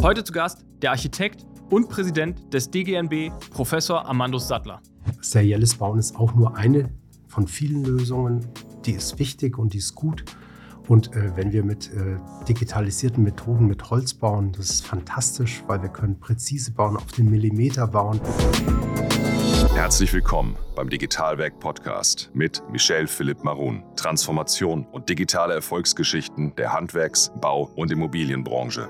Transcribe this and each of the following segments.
Heute zu Gast der Architekt und Präsident des DGNB, Professor Amandus Sattler. Serielles Bauen ist auch nur eine von vielen Lösungen. Die ist wichtig und die ist gut. Und äh, wenn wir mit äh, digitalisierten Methoden mit Holz bauen, das ist fantastisch, weil wir können präzise bauen, auf den Millimeter bauen. Herzlich willkommen beim Digitalwerk Podcast mit Michel Philipp Marun. Transformation und digitale Erfolgsgeschichten der Handwerks-, Bau- und Immobilienbranche.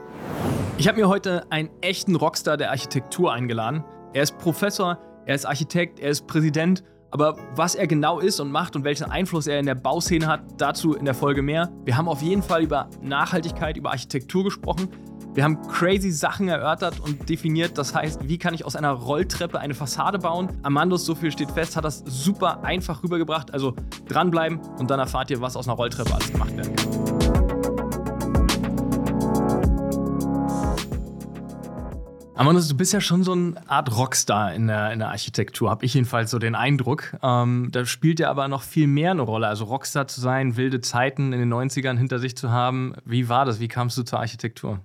Ich habe mir heute einen echten Rockstar der Architektur eingeladen. Er ist Professor, er ist Architekt, er ist Präsident aber was er genau ist und macht und welchen Einfluss er in der Bauszene hat, dazu in der Folge mehr. Wir haben auf jeden Fall über Nachhaltigkeit, über Architektur gesprochen. Wir haben crazy Sachen erörtert und definiert. Das heißt, wie kann ich aus einer Rolltreppe eine Fassade bauen? Amandus, so viel steht fest, hat das super einfach rübergebracht. Also dranbleiben und dann erfahrt ihr, was aus einer Rolltreppe alles gemacht werden kann. Amanus, du bist ja schon so eine Art Rockstar in der, in der Architektur, habe ich jedenfalls so den Eindruck. Ähm, da spielt ja aber noch viel mehr eine Rolle. Also Rockstar zu sein, wilde Zeiten in den 90ern hinter sich zu haben. Wie war das? Wie kamst du zur Architektur?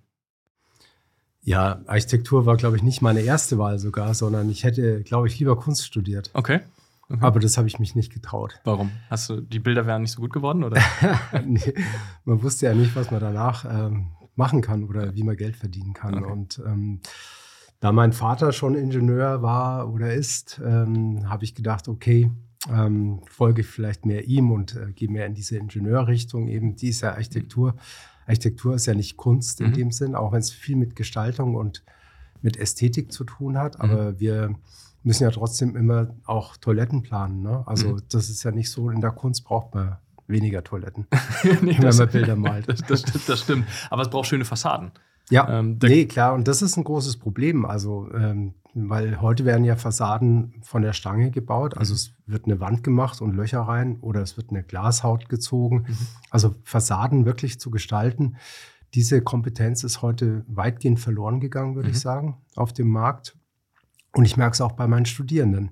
Ja, Architektur war, glaube ich, nicht meine erste Wahl sogar, sondern ich hätte, glaube ich, lieber Kunst studiert. Okay. okay. Aber das habe ich mich nicht getraut. Warum? Hast du die Bilder wären nicht so gut geworden, oder? nee, man wusste ja nicht, was man danach ähm, machen kann oder wie man Geld verdienen kann. Okay. Und ähm, da mein Vater schon Ingenieur war oder ist, ähm, habe ich gedacht, okay, ähm, folge ich vielleicht mehr ihm und äh, gehe mehr in diese Ingenieurrichtung. Eben, die ist ja Architektur. Architektur ist ja nicht Kunst in mhm. dem Sinn, auch wenn es viel mit Gestaltung und mit Ästhetik zu tun hat. Aber mhm. wir müssen ja trotzdem immer auch Toiletten planen. Ne? Also mhm. das ist ja nicht so, in der Kunst braucht man weniger Toiletten, nee, wenn man Bilder malt. Das, das, das, stimmt. Aber es braucht schöne Fassaden. Ja, ähm, nee, klar. Und das ist ein großes Problem. Also, ähm, weil heute werden ja Fassaden von der Stange gebaut. Also mhm. es wird eine Wand gemacht und Löcher rein oder es wird eine Glashaut gezogen. Mhm. Also Fassaden wirklich zu gestalten. Diese Kompetenz ist heute weitgehend verloren gegangen, würde mhm. ich sagen, auf dem Markt. Und ich merke es auch bei meinen Studierenden.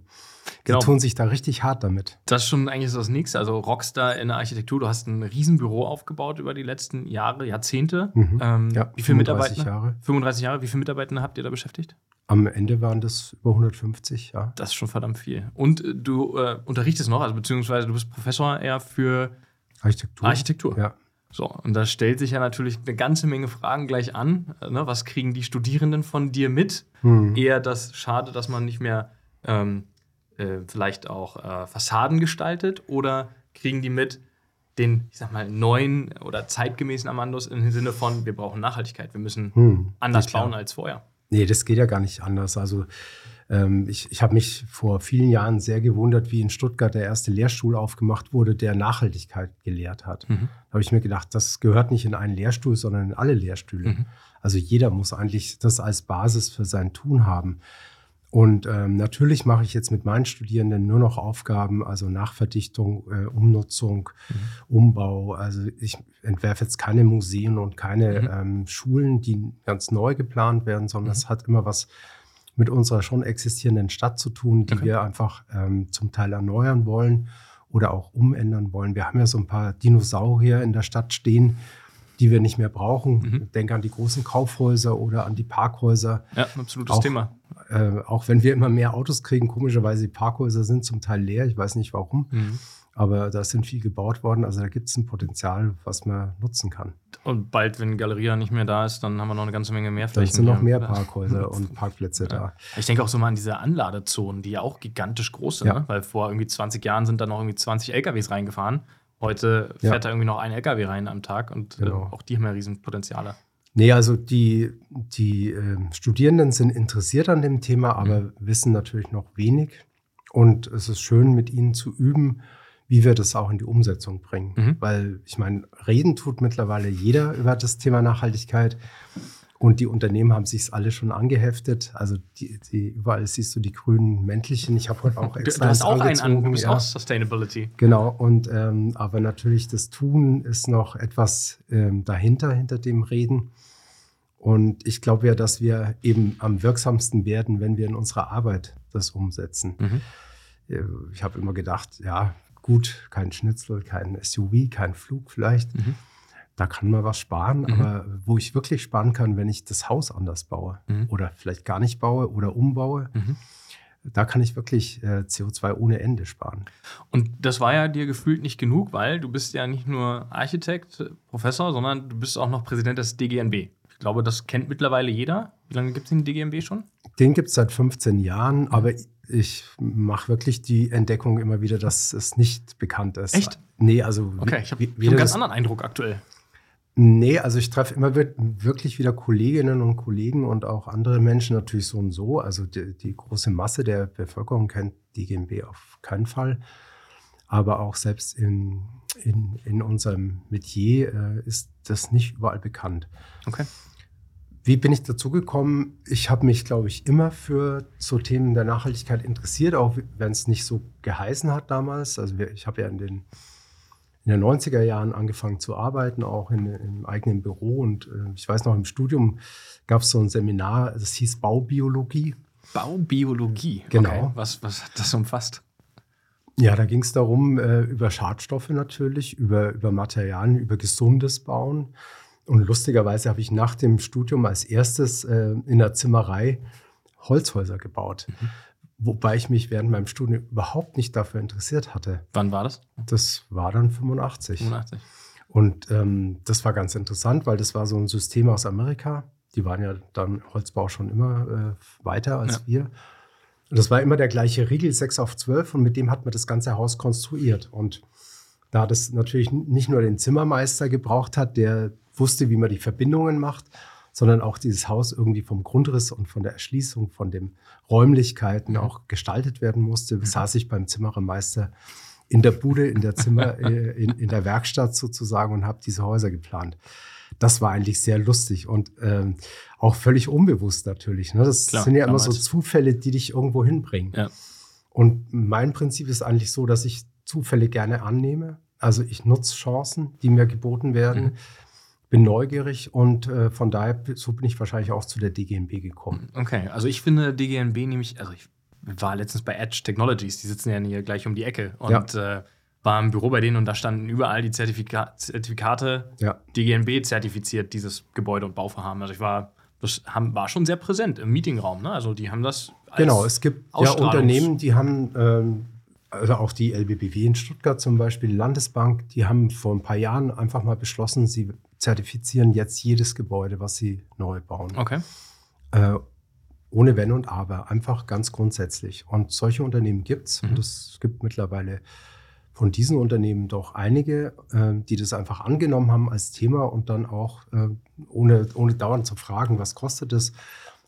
Genau. Die tun sich da richtig hart damit. Das ist schon eigentlich das Nächste. Also Rockstar in der Architektur, du hast ein Riesenbüro aufgebaut über die letzten Jahre, Jahrzehnte. Mhm. Ähm, ja, wie viele Mitarbeiter? Jahre. 35 Jahre. Wie viele Mitarbeiter habt ihr da beschäftigt? Am Ende waren das über 150, ja. Das ist schon verdammt viel. Und äh, du äh, unterrichtest noch, also beziehungsweise du bist Professor eher für Architektur. Architektur. Ja. So, und da stellt sich ja natürlich eine ganze Menge Fragen gleich an. Ne? Was kriegen die Studierenden von dir mit? Hm. Eher das schade, dass man nicht mehr ähm, äh, vielleicht auch äh, Fassaden gestaltet oder kriegen die mit den, ich sag mal, neuen oder zeitgemäßen Amandos im Sinne von, wir brauchen Nachhaltigkeit, wir müssen hm, anders bauen als vorher? Nee, das geht ja gar nicht anders. Also ähm, ich, ich habe mich vor vielen Jahren sehr gewundert, wie in Stuttgart der erste Lehrstuhl aufgemacht wurde, der Nachhaltigkeit gelehrt hat. Mhm. Da habe ich mir gedacht, das gehört nicht in einen Lehrstuhl, sondern in alle Lehrstühle. Mhm. Also jeder muss eigentlich das als Basis für sein Tun haben. Und ähm, natürlich mache ich jetzt mit meinen Studierenden nur noch Aufgaben, also Nachverdichtung, äh, Umnutzung, mhm. Umbau. Also ich entwerfe jetzt keine Museen und keine mhm. ähm, Schulen, die ganz neu geplant werden, sondern es mhm. hat immer was mit unserer schon existierenden Stadt zu tun, die okay. wir einfach ähm, zum Teil erneuern wollen oder auch umändern wollen. Wir haben ja so ein paar Dinosaurier in der Stadt stehen, die wir nicht mehr brauchen. Mhm. Denke an die großen Kaufhäuser oder an die Parkhäuser. Ja, absolutes auch, Thema. Äh, auch wenn wir immer mehr Autos kriegen, komischerweise die Parkhäuser sind zum Teil leer. Ich weiß nicht warum. Mhm. Aber da sind viel gebaut worden. Also da gibt es ein Potenzial, was man nutzen kann. Und bald, wenn Galeria nicht mehr da ist, dann haben wir noch eine ganze Menge mehr Flächen. Dann sind noch mehr Parkhäuser und Parkplätze ja. da. Ich denke auch so mal an diese Anladezonen, die ja auch gigantisch groß sind. Ja. Ne? Weil vor irgendwie 20 Jahren sind da noch irgendwie 20 LKWs reingefahren. Heute fährt ja. da irgendwie noch ein LKW rein am Tag und genau. äh, auch die haben ja Riesenpotenziale. Nee, also die, die äh, Studierenden sind interessiert an dem Thema, aber mhm. wissen natürlich noch wenig. Und es ist schön, mit ihnen zu üben, wie wir das auch in die Umsetzung bringen. Mhm. Weil ich meine, reden tut mittlerweile jeder über das Thema Nachhaltigkeit. Und die Unternehmen haben sich alle schon angeheftet. Also die, die, überall siehst du die grünen Mäntelchen. Ich habe heute auch extra. Du, hast auch einen an, du bist ja. auch Sustainability. Genau. Und ähm, aber natürlich das Tun ist noch etwas ähm, dahinter, hinter dem Reden. Und ich glaube ja, dass wir eben am wirksamsten werden, wenn wir in unserer Arbeit das umsetzen. Mhm. Äh, ich habe immer gedacht, ja, gut, kein Schnitzel, kein SUV, kein Flug vielleicht. Mhm. da kann man was sparen, mhm. aber wo ich wirklich sparen kann, wenn ich das Haus anders baue mhm. oder vielleicht gar nicht baue oder umbaue, mhm. da kann ich wirklich äh, CO2 ohne Ende sparen. Und das war ja dir gefühlt nicht genug, weil du bist ja nicht nur Architekt, Professor, sondern du bist auch noch Präsident des DGNB. Ich glaube, das kennt mittlerweile jeder. Wie lange gibt es den DGNB schon? Den gibt es seit 15 Jahren, aber ich mache wirklich die Entdeckung immer wieder, dass es nicht bekannt ist. Echt? Nee, also. Okay, ich habe hab einen ganz anderen Eindruck aktuell. Nee, also ich treffe immer wirklich wieder Kolleginnen und Kollegen und auch andere Menschen natürlich so und so. Also die, die große Masse der Bevölkerung kennt die GmbH auf keinen Fall. Aber auch selbst in, in, in unserem Metier äh, ist das nicht überall bekannt. Okay. Wie bin ich dazu gekommen? Ich habe mich, glaube ich, immer für so Themen der Nachhaltigkeit interessiert, auch wenn es nicht so geheißen hat damals. Also ich habe ja in den, in den 90er Jahren angefangen zu arbeiten, auch in, im eigenen Büro. Und äh, ich weiß noch, im Studium gab es so ein Seminar, das hieß Baubiologie. Baubiologie? Genau. Okay. Was, was hat das umfasst? Ja, da ging es darum, äh, über Schadstoffe natürlich, über, über Materialien, über gesundes Bauen. Und lustigerweise habe ich nach dem Studium als erstes äh, in der Zimmerei Holzhäuser gebaut. Mhm. Wobei ich mich während meinem Studium überhaupt nicht dafür interessiert hatte. Wann war das? Das war dann 85. 85. Und ähm, das war ganz interessant, weil das war so ein System aus Amerika. Die waren ja dann Holzbau schon immer äh, weiter als ja. wir. Und das war immer der gleiche Riegel, 6 auf 12. Und mit dem hat man das ganze Haus konstruiert. Und da das natürlich nicht nur den Zimmermeister gebraucht hat, der wusste, wie man die Verbindungen macht, sondern auch dieses Haus irgendwie vom Grundriss und von der Erschließung, von den Räumlichkeiten auch gestaltet werden musste, mhm. saß ich beim Zimmerermeister in der Bude, in der Zimmer, äh, in, in der Werkstatt sozusagen und habe diese Häuser geplant. Das war eigentlich sehr lustig und ähm, auch völlig unbewusst natürlich. Ne? Das Klar, sind ja immer so Zufälle, die dich irgendwo hinbringen. Ja. Und mein Prinzip ist eigentlich so, dass ich Zufälle gerne annehme. Also ich nutze Chancen, die mir geboten werden. Mhm bin neugierig und äh, von daher so bin ich wahrscheinlich auch zu der DGNB gekommen. Okay, also ich finde DGNB nämlich, also ich war letztens bei Edge Technologies, die sitzen ja hier gleich um die Ecke und ja. äh, war im Büro bei denen und da standen überall die Zertifika Zertifikate ja. DGNB zertifiziert, dieses Gebäude- und Bauvorhaben. Also ich war, das haben, war schon sehr präsent im Meetingraum. Ne? Also die haben das. genau, es gibt ja Unternehmen, die haben ähm, also auch die LBBW in Stuttgart zum Beispiel, die Landesbank, die haben vor ein paar Jahren einfach mal beschlossen, sie zertifizieren jetzt jedes Gebäude, was sie neu bauen. Okay. Äh, ohne Wenn und Aber, einfach ganz grundsätzlich. Und solche Unternehmen gibt es. Mhm. Und es gibt mittlerweile von diesen Unternehmen doch einige, äh, die das einfach angenommen haben als Thema und dann auch, äh, ohne, ohne dauernd zu fragen, was kostet das,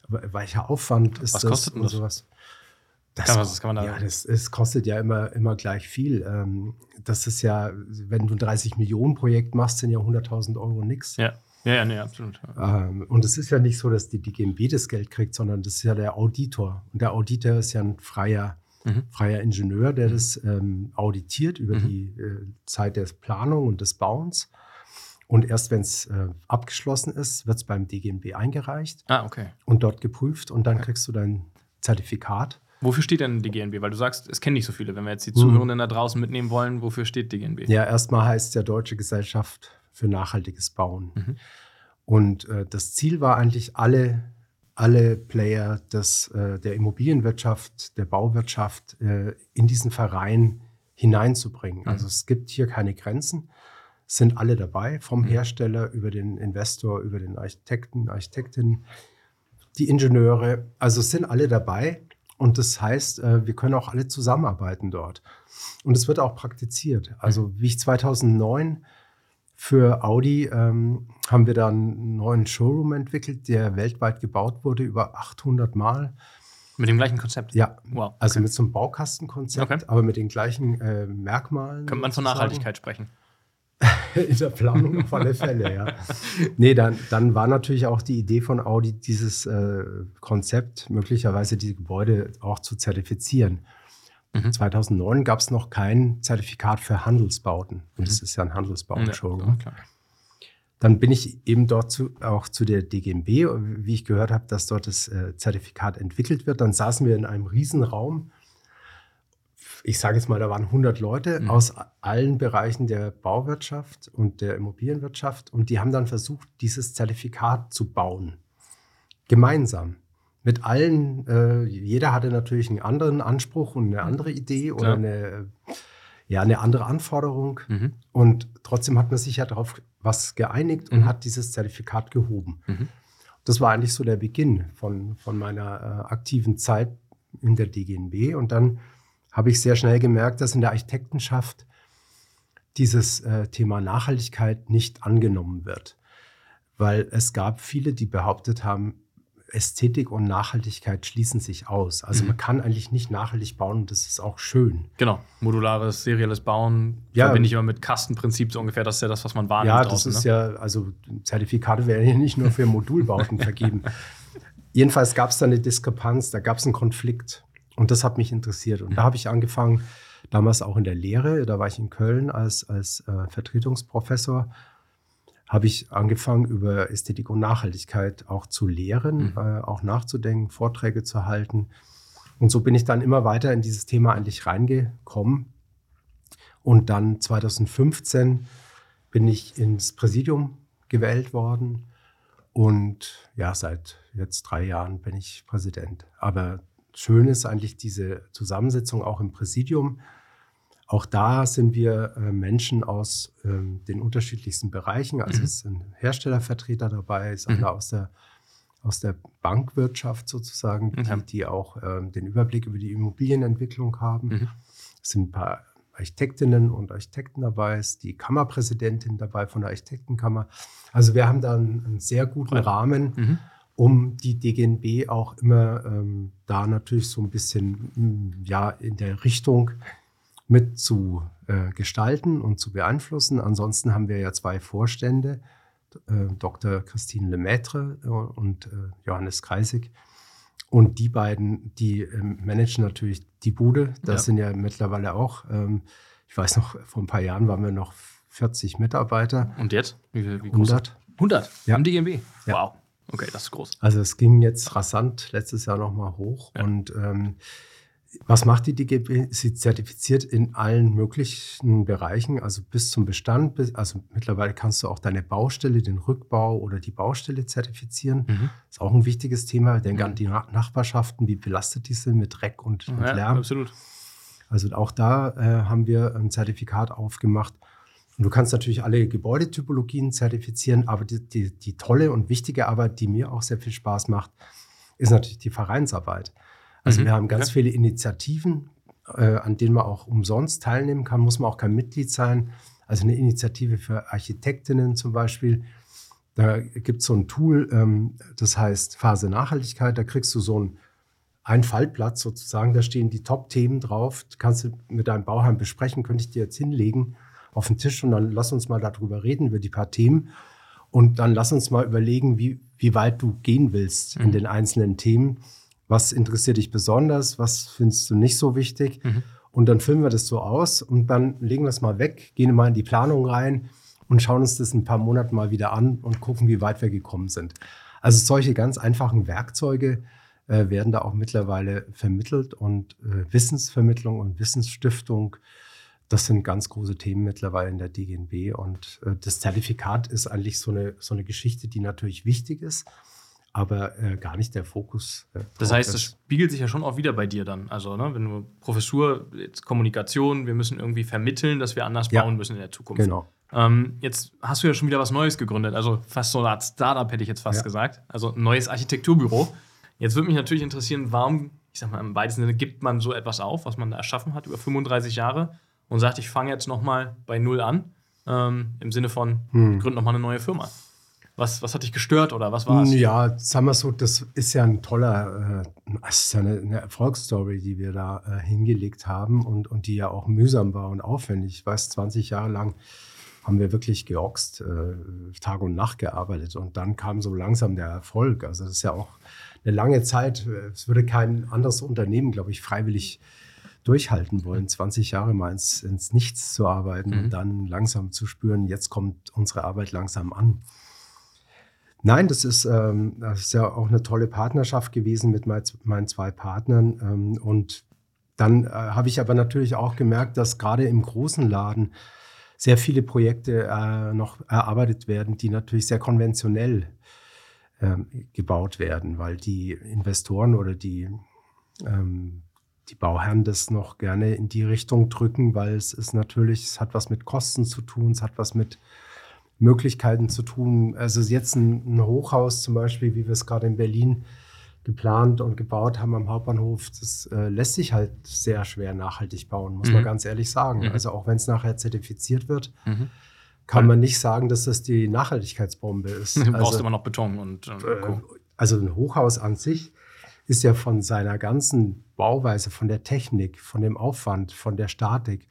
welcher Aufwand ist was das kostet und das? sowas. Das, kann, was, kann man da ja, das, es kostet ja immer, immer gleich viel. Ähm, das ist ja, wenn du ein 30 Millionen Projekt machst, sind ja 100.000 Euro nichts. Ja. Ja, ja, nee, absolut. Ähm, und es ist ja nicht so, dass die, die GmbH das Geld kriegt, sondern das ist ja der Auditor. Und der Auditor ist ja ein freier, mhm. freier Ingenieur, der mhm. das ähm, auditiert über mhm. die äh, Zeit der Planung und des Bauens. Und erst wenn es äh, abgeschlossen ist, wird es beim DGMB eingereicht. Ah, okay. Und dort geprüft und dann okay. kriegst du dein Zertifikat. Wofür steht denn die GNB? Weil du sagst, es kennen nicht so viele. Wenn wir jetzt die hm. Zuhörenden da draußen mitnehmen wollen, wofür steht die GNB? Ja, erstmal heißt es ja Deutsche Gesellschaft für nachhaltiges Bauen. Mhm. Und äh, das Ziel war eigentlich, alle, alle Player des, äh, der Immobilienwirtschaft, der Bauwirtschaft äh, in diesen Verein hineinzubringen. Mhm. Also es gibt hier keine Grenzen, sind alle dabei, vom mhm. Hersteller über den Investor, über den Architekten, Architektin, die Ingenieure. Also sind alle dabei. Und das heißt, äh, wir können auch alle zusammenarbeiten dort. Und es wird auch praktiziert. Also wie ich 2009 für Audi ähm, haben wir dann einen neuen Showroom entwickelt, der weltweit gebaut wurde, über 800 Mal. Mit dem gleichen Konzept? Ja. Wow. Also mit so einem Baukastenkonzept, okay. aber mit den gleichen äh, Merkmalen. Könnte man von Nachhaltigkeit sprechen? in der Planung auf alle Fälle, ja. Nee, dann, dann war natürlich auch die Idee von Audi, dieses äh, Konzept, möglicherweise die Gebäude auch zu zertifizieren. Mhm. 2009 gab es noch kein Zertifikat für Handelsbauten. Und das mhm. ist ja ein Handelsbauten-Showroom. Ja, dann bin ich eben dort zu, auch zu der DGMB, wie ich gehört habe, dass dort das äh, Zertifikat entwickelt wird. Dann saßen wir in einem Riesenraum ich sage jetzt mal, da waren 100 Leute mhm. aus allen Bereichen der Bauwirtschaft und der Immobilienwirtschaft und die haben dann versucht, dieses Zertifikat zu bauen. Gemeinsam. Mit allen, äh, jeder hatte natürlich einen anderen Anspruch und eine andere Idee Klar. oder eine, ja, eine andere Anforderung. Mhm. Und trotzdem hat man sich ja darauf was geeinigt und mhm. hat dieses Zertifikat gehoben. Mhm. Das war eigentlich so der Beginn von, von meiner äh, aktiven Zeit in der DGNB. Und dann habe ich sehr schnell gemerkt, dass in der Architektenschaft dieses äh, Thema Nachhaltigkeit nicht angenommen wird. Weil es gab viele, die behauptet haben, Ästhetik und Nachhaltigkeit schließen sich aus. Also mhm. man kann eigentlich nicht nachhaltig bauen und das ist auch schön. Genau, modulares, serielles Bauen ja. verbinde ich immer mit Kastenprinzip so ungefähr. Das ist ja das, was man wahrnimmt. Ja, das draußen, ist ne? ja, also Zertifikate werden ja nicht nur für Modulbauten vergeben. Jedenfalls gab es da eine Diskrepanz, da gab es einen Konflikt und das hat mich interessiert. Und da habe ich angefangen, damals auch in der Lehre, da war ich in Köln als, als äh, Vertretungsprofessor habe ich angefangen, über Ästhetik und Nachhaltigkeit auch zu lehren, mhm. äh, auch nachzudenken, Vorträge zu halten. Und so bin ich dann immer weiter in dieses Thema eigentlich reingekommen. Und dann 2015 bin ich ins Präsidium gewählt worden. Und ja, seit jetzt drei Jahren bin ich Präsident. Aber schön ist eigentlich diese Zusammensetzung auch im Präsidium auch da sind wir äh, Menschen aus ähm, den unterschiedlichsten Bereichen. Also mhm. es sind Herstellervertreter dabei, es sind mhm. aus der, aus der Bankwirtschaft sozusagen, die, mhm. die auch ähm, den Überblick über die Immobilienentwicklung haben. Mhm. Es sind ein paar Architektinnen und Architekten dabei, es ist die Kammerpräsidentin dabei von der Architektenkammer. Also wir haben da einen, einen sehr guten Rahmen mhm. Um die DGNB auch immer ähm, da natürlich so ein bisschen ja in der Richtung mit zu äh, gestalten und zu beeinflussen. Ansonsten haben wir ja zwei Vorstände, äh, Dr. Christine Lemaitre äh, und äh, Johannes Kreisig. Und die beiden, die ähm, managen natürlich die Bude. Das ja. sind ja mittlerweile auch, ähm, ich weiß noch, vor ein paar Jahren waren wir noch 40 Mitarbeiter. Und jetzt? Wie, wie 100. 100 ja. im DGMB? Ja. Wow. Okay, das ist groß. Also es ging jetzt rasant letztes Jahr nochmal hoch. Ja. Und ähm, was macht die DGB? Sie zertifiziert in allen möglichen Bereichen, also bis zum Bestand. also mittlerweile kannst du auch deine Baustelle, den Rückbau oder die Baustelle zertifizieren. Mhm. Ist auch ein wichtiges Thema. Denk mhm. an die Nachbarschaften, wie belastet die sind mit Dreck und, und ja, Lärm. Absolut. Also auch da äh, haben wir ein Zertifikat aufgemacht. Und du kannst natürlich alle Gebäudetypologien zertifizieren, aber die, die, die tolle und wichtige Arbeit, die mir auch sehr viel Spaß macht, ist natürlich die Vereinsarbeit. Also mhm. wir haben ganz okay. viele Initiativen, äh, an denen man auch umsonst teilnehmen kann, muss man auch kein Mitglied sein. Also eine Initiative für Architektinnen zum Beispiel. Da gibt es so ein Tool, ähm, das heißt Phase Nachhaltigkeit. Da kriegst du so ein, ein Fallplatz sozusagen. Da stehen die Top-Themen drauf. Kannst du mit deinem Bauheim besprechen, könnte ich dir jetzt hinlegen auf den Tisch und dann lass uns mal darüber reden, über die paar Themen. Und dann lass uns mal überlegen, wie, wie weit du gehen willst mhm. in den einzelnen Themen was interessiert dich besonders, was findest du nicht so wichtig. Mhm. Und dann filmen wir das so aus und dann legen wir es mal weg, gehen mal in die Planung rein und schauen uns das in ein paar Monaten mal wieder an und gucken, wie weit wir gekommen sind. Also solche ganz einfachen Werkzeuge äh, werden da auch mittlerweile vermittelt und äh, Wissensvermittlung und Wissensstiftung, das sind ganz große Themen mittlerweile in der DGNB. Und äh, das Zertifikat ist eigentlich so eine, so eine Geschichte, die natürlich wichtig ist aber äh, gar nicht der Fokus. Äh, das heißt, das spiegelt sich ja schon auch wieder bei dir dann. Also, ne, wenn du Professur, jetzt Kommunikation, wir müssen irgendwie vermitteln, dass wir anders ja, bauen müssen in der Zukunft. Genau. Ähm, jetzt hast du ja schon wieder was Neues gegründet, also fast so eine Art Startup hätte ich jetzt fast ja. gesagt. Also ein neues Architekturbüro. Jetzt würde mich natürlich interessieren, warum, ich sag mal im weitesten Sinne, gibt man so etwas auf, was man da erschaffen hat über 35 Jahre und sagt, ich fange jetzt nochmal bei Null an, ähm, im Sinne von, hm. gründe nochmal eine neue Firma. Was, was hat dich gestört oder was war es? Ja, sagen wir so, das ist ja ein toller, äh, das ist ja eine, eine Erfolgsstory, die wir da äh, hingelegt haben und, und die ja auch mühsam war und aufwendig. Ich weiß, 20 Jahre lang haben wir wirklich geoxt, äh, Tag und Nacht gearbeitet und dann kam so langsam der Erfolg. Also das ist ja auch eine lange Zeit. Es würde kein anderes Unternehmen, glaube ich, freiwillig durchhalten wollen, 20 Jahre mal ins, ins Nichts zu arbeiten mhm. und dann langsam zu spüren, jetzt kommt unsere Arbeit langsam an. Nein, das ist, ähm, das ist ja auch eine tolle Partnerschaft gewesen mit mein, meinen zwei Partnern. Ähm, und dann äh, habe ich aber natürlich auch gemerkt, dass gerade im großen Laden sehr viele Projekte äh, noch erarbeitet werden, die natürlich sehr konventionell ähm, gebaut werden, weil die Investoren oder die, ähm, die Bauherren das noch gerne in die Richtung drücken, weil es ist natürlich, es hat was mit Kosten zu tun, es hat was mit Möglichkeiten zu tun. Also jetzt ein, ein Hochhaus zum Beispiel, wie wir es gerade in Berlin geplant und gebaut haben am Hauptbahnhof, das äh, lässt sich halt sehr schwer nachhaltig bauen, muss mhm. man ganz ehrlich sagen. Mhm. Also auch wenn es nachher zertifiziert wird, mhm. kann man nicht sagen, dass das die Nachhaltigkeitsbombe ist. Du brauchst also, immer noch Beton und, und äh, Also ein Hochhaus an sich ist ja von seiner ganzen Bauweise, von der Technik, von dem Aufwand, von der Statik,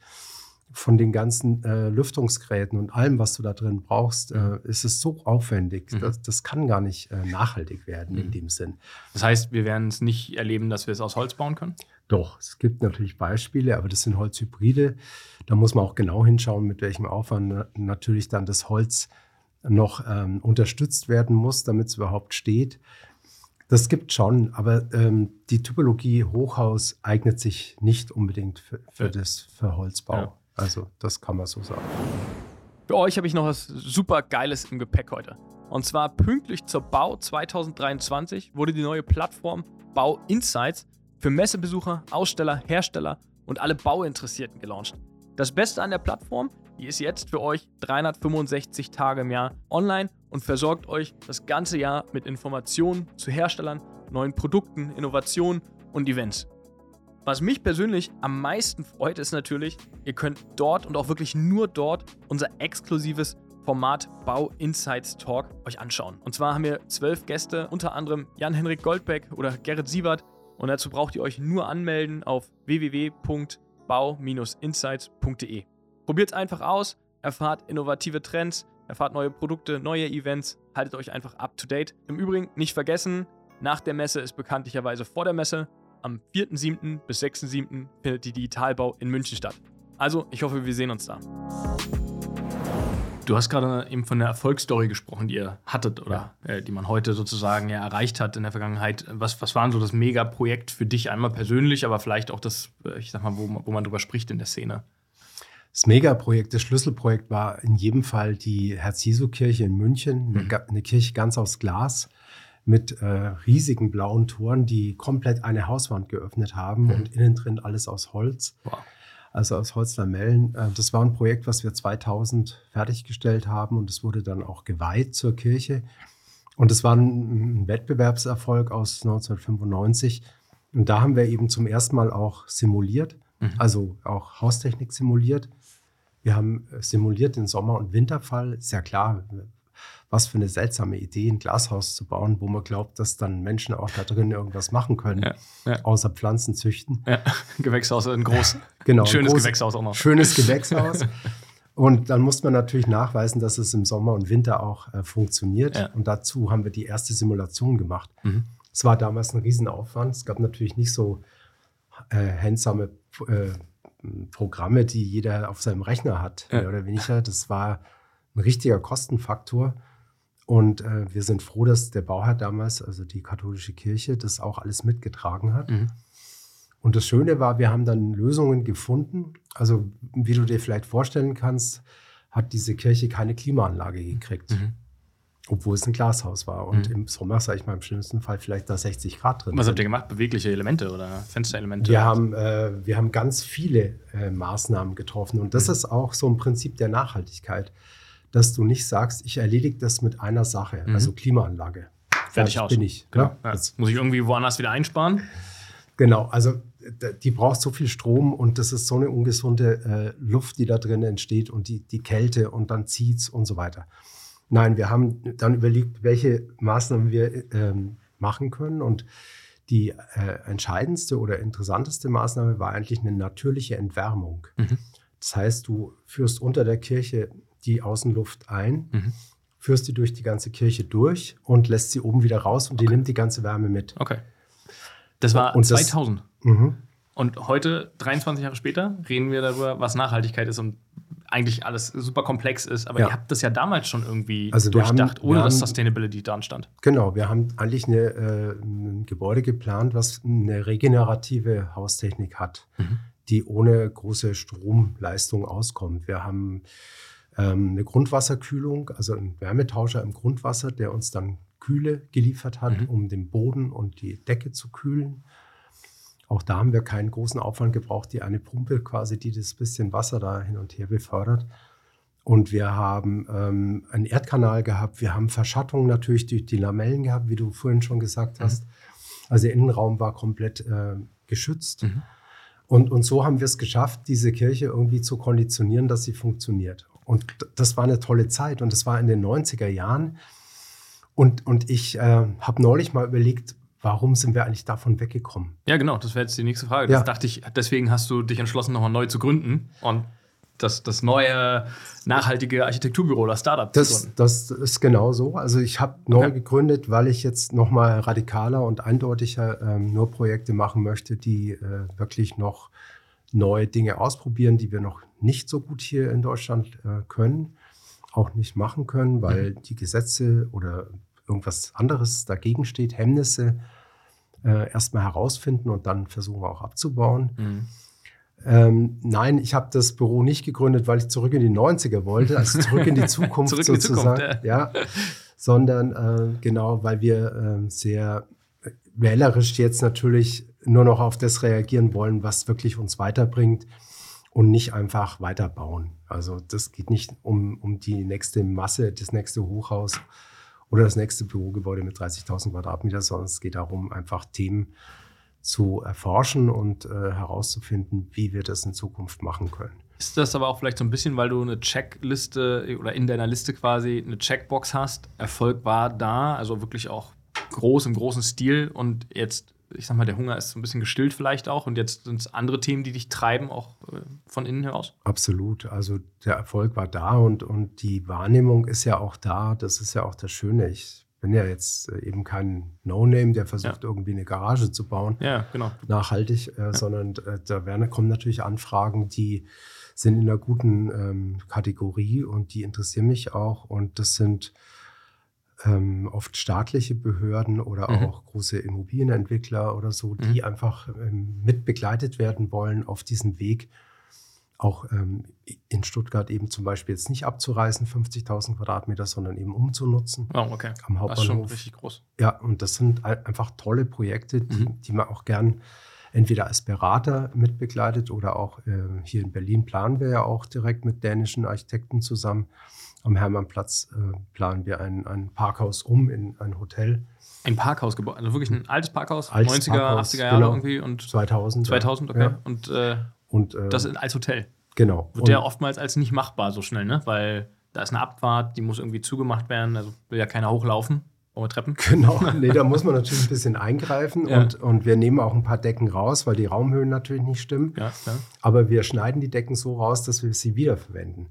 von den ganzen äh, Lüftungsgeräten und allem, was du da drin brauchst, äh, mhm. ist es so aufwendig. Mhm. Das, das, kann gar nicht äh, nachhaltig werden mhm. in dem Sinn. Das heißt, wir werden es nicht erleben, dass wir es aus Holz bauen können? Doch, es gibt natürlich Beispiele, aber das sind Holzhybride. Da muss man auch genau hinschauen, mit welchem Aufwand natürlich dann das Holz noch ähm, unterstützt werden muss, damit es überhaupt steht. Das gibt schon, aber ähm, die Typologie Hochhaus eignet sich nicht unbedingt für, für das für Holzbau. Ja. Also, das kann man so sagen. Für euch habe ich noch was super Geiles im Gepäck heute. Und zwar pünktlich zur Bau 2023 wurde die neue Plattform Bau Insights für Messebesucher, Aussteller, Hersteller und alle Bauinteressierten gelauncht. Das Beste an der Plattform, die ist jetzt für euch 365 Tage im Jahr online und versorgt euch das ganze Jahr mit Informationen zu Herstellern, neuen Produkten, Innovationen und Events. Was mich persönlich am meisten freut, ist natürlich, ihr könnt dort und auch wirklich nur dort unser exklusives Format Bau Insights Talk euch anschauen. Und zwar haben wir zwölf Gäste, unter anderem Jan-Henrik Goldbeck oder Gerrit Siebert. Und dazu braucht ihr euch nur anmelden auf www.bau-insights.de. Probiert es einfach aus, erfahrt innovative Trends, erfahrt neue Produkte, neue Events, haltet euch einfach up to date. Im Übrigen nicht vergessen, nach der Messe ist bekanntlicherweise vor der Messe. Am 4.7. bis 6.7. findet die Digitalbau in München statt. Also, ich hoffe, wir sehen uns da. Du hast gerade eben von der Erfolgsstory gesprochen, die ihr hattet oder ja. äh, die man heute sozusagen ja erreicht hat in der Vergangenheit. Was, was war so das Megaprojekt für dich einmal persönlich, aber vielleicht auch das, äh, ich sag mal, wo, wo man drüber spricht in der Szene? Das Megaprojekt, das Schlüsselprojekt war in jedem Fall die Herz-Jesu-Kirche in München, mhm. eine, eine Kirche ganz aus Glas mit äh, riesigen blauen Toren, die komplett eine Hauswand geöffnet haben mhm. und innen drin alles aus Holz. Wow. Also aus Holzlamellen. Äh, das war ein Projekt, was wir 2000 fertiggestellt haben und es wurde dann auch geweiht zur Kirche. Und es war ein, ein Wettbewerbserfolg aus 1995. Und da haben wir eben zum ersten Mal auch simuliert, mhm. also auch Haustechnik simuliert. Wir haben äh, simuliert den Sommer- und Winterfall. Ist ja klar, was für eine seltsame Idee, ein Glashaus zu bauen, wo man glaubt, dass dann Menschen auch da drin irgendwas machen können, ja, ja. außer Pflanzen züchten. Ja. Gewächshaus in groß. Genau. Schönes groß, Gewächshaus auch noch. Schönes Gewächshaus. Und dann muss man natürlich nachweisen, dass es im Sommer und Winter auch äh, funktioniert. Ja. Und dazu haben wir die erste Simulation gemacht. Mhm. Es war damals ein Riesenaufwand. Es gab natürlich nicht so äh, handsame äh, Programme, die jeder auf seinem Rechner hat, ja. mehr oder weniger. Das war ein richtiger Kostenfaktor. Und äh, wir sind froh, dass der Bauherr damals, also die katholische Kirche, das auch alles mitgetragen hat. Mhm. Und das Schöne war, wir haben dann Lösungen gefunden. Also, wie du dir vielleicht vorstellen kannst, hat diese Kirche keine Klimaanlage gekriegt. Mhm. Obwohl es ein Glashaus war. Und mhm. im Sommer, sage ich mal, im schlimmsten Fall vielleicht da 60 Grad drin. Was habt ihr gemacht? Bewegliche Elemente oder Fensterelemente? Wir, haben, äh, wir haben ganz viele äh, Maßnahmen getroffen. Und das mhm. ist auch so ein Prinzip der Nachhaltigkeit dass du nicht sagst, ich erledige das mit einer Sache, mhm. also Klimaanlage. Fertig aus. bin ich. Genau. Ja. Jetzt muss ich irgendwie woanders wieder einsparen. Genau, also die braucht so viel Strom und das ist so eine ungesunde äh, Luft, die da drin entsteht und die, die Kälte und dann zieht es und so weiter. Nein, wir haben dann überlegt, welche Maßnahmen wir ähm, machen können und die äh, entscheidendste oder interessanteste Maßnahme war eigentlich eine natürliche Entwärmung. Mhm. Das heißt, du führst unter der Kirche die Außenluft ein, mhm. führst die durch die ganze Kirche durch und lässt sie oben wieder raus und okay. die nimmt die ganze Wärme mit. Okay. Das war und 2000. Das, mhm. Und heute, 23 Jahre später, reden wir darüber, was Nachhaltigkeit ist und eigentlich alles super komplex ist. Aber Ja. ihr habt das ja damals schon irgendwie Also wir haben- durchdacht, ohne wir dass haben- Sustainability dran stand. Genau, wir haben eigentlich eine, äh, ein Gebäude geplant, was eine regenerative Haustechnik hat, Mhm. die ohne große Stromleistung auskommt. Wir haben ähm, eine Grundwasserkühlung, also einen Wärmetauscher im Grundwasser, der uns dann Kühle geliefert hat, Mhm. um den Boden und die Decke zu kühlen. Auch da haben wir keinen großen Aufwand gebraucht, die eine Pumpe quasi, die das bisschen Wasser da hin und her befördert. Und wir haben ähm, einen Erdkanal gehabt. Wir haben Verschattung natürlich durch die Lamellen gehabt, wie du vorhin schon gesagt Mhm. hast. Also der Innenraum war komplett äh, geschützt. Mhm. Und, und so haben wir es geschafft, diese Kirche irgendwie zu konditionieren, dass sie funktioniert. Und das war eine tolle Zeit. Und das war in den 90er Jahren. Und, und ich äh, habe neulich mal überlegt, warum sind wir eigentlich davon weggekommen? Ja, genau, das wäre jetzt die nächste Frage. Ja. Das dachte ich, deswegen hast du dich entschlossen, nochmal neu zu gründen und das, das neue nachhaltige Architekturbüro oder Startup zu Das, gründen. das ist genau so. Also ich habe neu Okay. gegründet, weil ich jetzt noch mal radikaler und eindeutiger ähm, nur Projekte machen möchte, die äh, wirklich noch neue Dinge ausprobieren, die wir noch nicht so gut hier in Deutschland äh, können, auch nicht machen können, weil die Gesetze oder irgendwas anderes dagegen steht, Hemmnisse äh, erstmal herausfinden und dann versuchen auch abzubauen. Mhm. Ähm, nein, ich habe das Büro nicht gegründet, weil ich zurück in die 90er wollte, also zurück in die Zukunft Zurück in die sozusagen. Zukunft, ja. Sondern äh, genau, weil wir ähm, sehr äh, wählerisch jetzt natürlich nur noch auf das reagieren wollen, was wirklich uns weiterbringt und nicht einfach weiterbauen. Also das geht nicht um, um die nächste Masse, das nächste Hochhaus oder das nächste Bürogebäude mit 30.000 Quadratmeter, sondern es geht darum, einfach Themen zu erforschen und äh, herauszufinden, wie wir das in Zukunft machen können. Ist das aber auch vielleicht so ein bisschen, weil du eine Checkliste oder in deiner Liste quasi eine Checkbox hast? Erfolg war da, also wirklich auch groß im großen Stil und jetzt, ich sag mal, der Hunger ist so ein bisschen gestillt vielleicht auch und jetzt sind es andere Themen, die dich treiben, auch äh, von innen heraus? Absolut. Also der Erfolg war da und, und die Wahrnehmung ist ja auch da. Das ist ja auch das Schöne. Ich bin ja jetzt äh, eben kein No-Name, der versucht, irgendwie eine Garage zu bauen. Ja, genau. nachhaltig, äh, sondern äh, da werden, kommen natürlich Anfragen, die sind in einer guten ähm, Kategorie und die interessieren mich auch. Und das sind ähm, oft staatliche Behörden oder Mhm. auch große Immobilienentwickler oder so, die Mhm. einfach ähm, mit begleitet werden wollen auf diesem Weg. Auch ähm, in Stuttgart eben zum Beispiel jetzt nicht abzureißen, 50.000 Quadratmeter, sondern eben umzunutzen Oh, okay. am Das ist schon Hauptbahnhof. richtig groß. Ja, und das sind ein- einfach tolle Projekte, die, Mhm. die man auch gern entweder als Berater mitbegleitet oder auch äh, hier in Berlin planen wir ja auch direkt mit dänischen Architekten zusammen. Am Hermannplatz äh, planen wir ein, ein Parkhaus um in ein Hotel. Ein Parkhaus gebaut, also wirklich ein altes Parkhaus, Altes 90er, Parkhaus, 80er Jahre genau. irgendwie und 2000. 2000, okay. Ja. Und äh, Und äh, das als Hotel. genau. Wird Und- ja oftmals als nicht machbar so schnell, ne? Weil da ist eine Abfahrt, die muss irgendwie zugemacht werden, also will ja keiner hochlaufen über Treppen. Genau, nee, da muss man natürlich ein bisschen eingreifen Ja. und, und wir nehmen auch ein paar Decken raus, weil die Raumhöhen natürlich nicht stimmen. Ja. Aber wir schneiden die Decken so raus, dass wir sie wiederverwenden.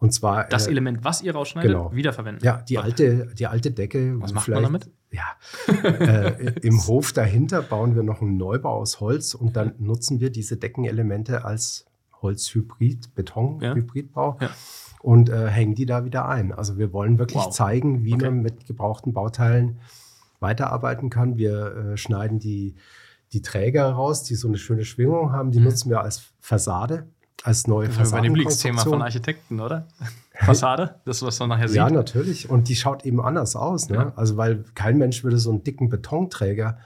Und zwar Das äh, Element, was ihr rausschneidet, genau. wiederverwenden. Ja, die alte, die alte Decke. Was macht man damit? Ja, äh, im Hof dahinter bauen wir noch einen Neubau aus Holz und dann nutzen wir diese Deckenelemente als Holzhybrid, Beton-Hybridbau Ja. und äh, hängen die da wieder ein. Also wir wollen wirklich Wow. zeigen, wie Okay. man mit gebrauchten Bauteilen weiterarbeiten kann. Wir äh, schneiden die, die Träger raus, die so eine schöne Schwingung haben. Die Mhm. nutzen wir als Fassade, als neue Das ist bei dem Lieblingsthema von. Architekten, oder? Fassade, das, was man nachher sieht. Ja, natürlich. Und die schaut eben anders aus. Ne? Ja. Also, weil kein Mensch würde so einen dicken Betonträger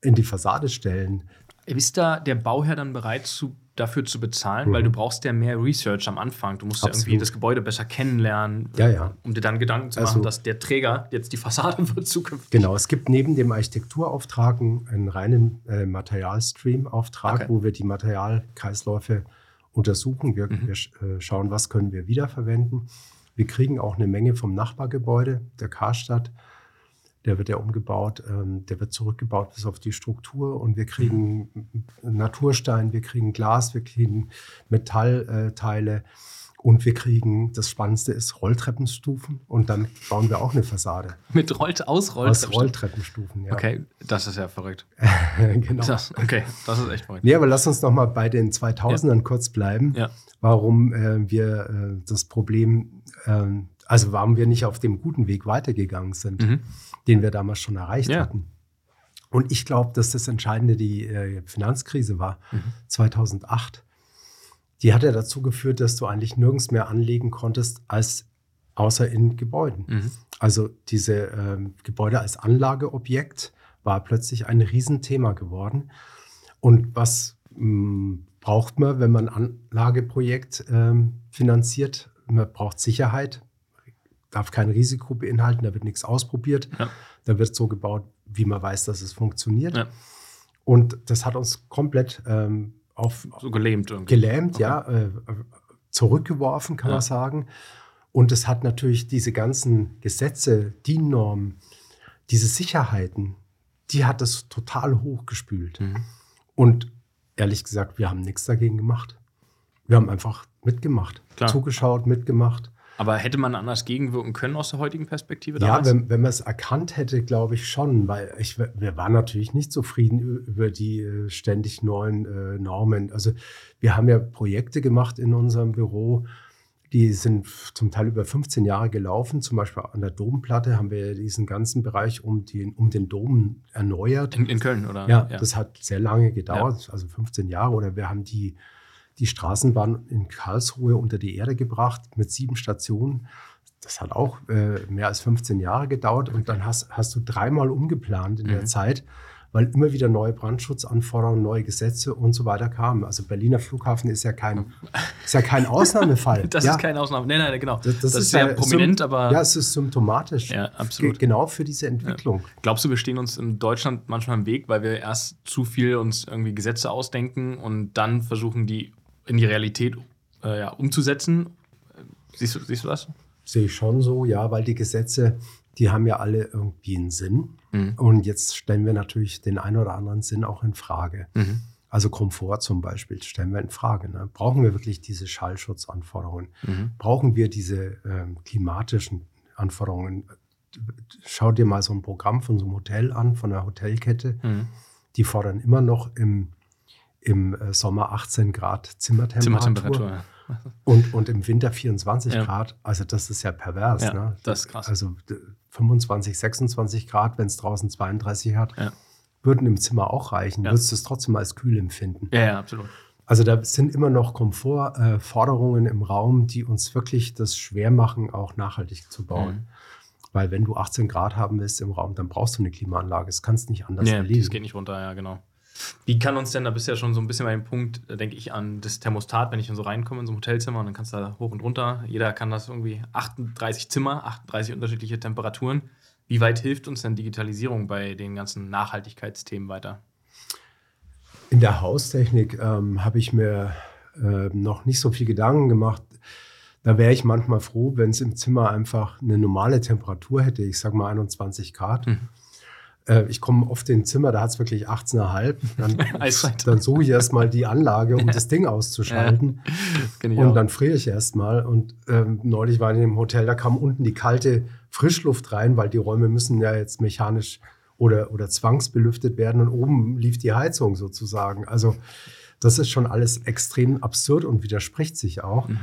in die Fassade stellen. Ist da der Bauherr dann bereit zu, dafür zu bezahlen? Weil Mhm. du brauchst ja mehr Research am Anfang. Du musst ja irgendwie Absolut. das Gebäude besser kennenlernen, Ja, ja. um dir dann Gedanken zu machen, Also- dass der Träger jetzt die Fassade wird zukünftig. Genau, es gibt neben dem Architekturauftrag einen, einen reinen äh, Materialstream-Auftrag, Okay. wo wir die Materialkreisläufe untersuchen. Wir, Mhm. wir äh, schauen, was können wir wiederverwenden. Wir kriegen auch eine Menge vom Nachbargebäude, der Karstadt. Der wird ja umgebaut, ähm, der wird zurückgebaut bis auf die Struktur und wir kriegen Naturstein, wir kriegen Glas, wir kriegen Metallteile Und wir kriegen, das Spannendste ist Rolltreppenstufen und dann bauen wir auch eine Fassade. Mit Rollt aus Rolltreppenstufen? Aus Rolltreppenstufen, ja. Okay, das ist ja verrückt. genau. Das, okay, das ist echt verrückt. Nee, aber lass uns noch mal bei den 2000ern ja. kurz bleiben. Ja. Warum äh, wir äh, das Problem, äh, also warum wir nicht auf dem guten Weg weitergegangen sind, mhm. den wir damals schon erreicht ja. hatten. Und ich glaube, dass das Entscheidende die äh, Finanzkrise war, mhm. 2008 die hat ja dazu geführt, dass du eigentlich nirgends mehr anlegen konntest als außer in Gebäuden. Mhm. Also diese ähm, Gebäude als Anlageobjekt war plötzlich ein Riesenthema geworden. Und was mh, hm, braucht man, wenn man ein Anlageprojekt ähm, finanziert? Man braucht Sicherheit, darf kein Risiko beinhalten, da wird nichts ausprobiert. Ja. Da wird so gebaut, wie man weiß, dass es funktioniert. Ja. Und das hat uns komplett ähm, auf so gelähmt, irgendwie. gelähmt, okay. ja, äh, zurückgeworfen, kann ja. man sagen. Und es hat natürlich diese ganzen Gesetze, DIN-Normen, diese Sicherheiten, die hat es total hochgespült. Mhm. Und ehrlich gesagt, wir haben nichts dagegen gemacht. Wir haben einfach mitgemacht, Klar. zugeschaut, mitgemacht. Aber hätte man anders gegenwirken können aus der heutigen Perspektive? Damals? Ja, wenn, wenn man es erkannt hätte, glaube ich schon, weil ich, wir waren natürlich nicht zufrieden über die äh, ständig neuen äh, Normen. Also wir haben ja Projekte gemacht in unserem Büro, die sind zum Teil über 15 Jahre gelaufen. Zum Beispiel an der Domplatte haben wir diesen ganzen Bereich um den, um den Dom erneuert. In, in Köln, oder? Ja, ja, das hat sehr lange gedauert, ja. also 15 Jahre. Oder wir haben die die Straßenbahn in Karlsruhe unter die Erde gebracht mit sieben Stationen. Das hat auch äh, mehr als 15 Jahre gedauert und dann hast, hast du dreimal umgeplant in mhm. der Zeit, weil immer wieder neue Brandschutzanforderungen, neue Gesetze und so weiter kamen. Also Berliner Flughafen ist ja kein, ist ja kein Ausnahmefall. das ja. ist kein Ausnahme. Nein, nein, genau. Das, das, das ist, sehr ja prominent, aber. Ja, es ist symptomatisch. Ja, absolut. Genau für diese Entwicklung. Ja. Glaubst du, wir stehen uns in Deutschland manchmal im Weg, weil wir erst zu viel uns irgendwie Gesetze ausdenken und dann versuchen, die in die Realität äh, ja, umzusetzen. Siehst du, siehst du das? Sehe ich schon so, ja, weil die Gesetze, die haben ja alle irgendwie einen Sinn. Mhm. Und jetzt stellen wir natürlich den einen oder anderen Sinn auch in Frage. Mhm. Also Komfort zum Beispiel stellen wir in Frage. Ne? Brauchen wir wirklich diese Schallschutzanforderungen? Mhm. Brauchen wir diese ähm, klimatischen Anforderungen? Schau dir mal so ein Programm von so einem Hotel an, von einer Hotelkette. Mhm. Die fordern immer noch im im äh, Sommer 18 Grad Zimmertemperatur. Zimmertemperatur. Und, und im Winter 24 ja. Grad. Also das ist ja pervers. Ja, ne? Das ist krass. Also 25, 26 Grad, wenn es draußen 32 hat, ja. würden im Zimmer auch reichen. Würdest du es trotzdem als kühl empfinden? Ja, ja, absolut. Also da sind immer noch Komfortforderungen äh, im Raum, die uns wirklich das schwer machen, auch nachhaltig zu bauen. Mhm. Weil wenn du 18 Grad haben willst im Raum, dann brauchst du eine Klimaanlage. Es kannst nicht anders nee, erleben. Das geht nicht runter, ja, genau. Wie kann uns denn, da bist du ja schon so ein bisschen bei dem Punkt, da denke ich an das Thermostat, wenn ich dann so reinkomme in so ein Hotelzimmer und dann kannst du da hoch und runter, jeder kann das irgendwie 38 Zimmer, 38 unterschiedliche Temperaturen. Wie weit hilft uns denn Digitalisierung bei den ganzen Nachhaltigkeitsthemen weiter? In der Haustechnik ähm, habe ich mir äh, noch nicht so viel Gedanken gemacht. Da wäre ich manchmal froh, wenn es im Zimmer einfach eine normale Temperatur hätte, ich sage mal 21 Grad. Mhm äh, ich komme oft in ein Zimmer, da hat es wirklich 18,5. Dann, dann suche ich erstmal die Anlage, um ja. das Ding auszuschalten. Ja, und auch. dann friere ich erstmal. Und ähm, neulich war ich in einem Hotel, da kam unten die kalte Frischluft rein, weil die Räume müssen ja jetzt mechanisch oder, oder zwangsbelüftet werden. Und oben lief die Heizung sozusagen. Also das ist schon alles extrem absurd und widerspricht sich auch. Mhm.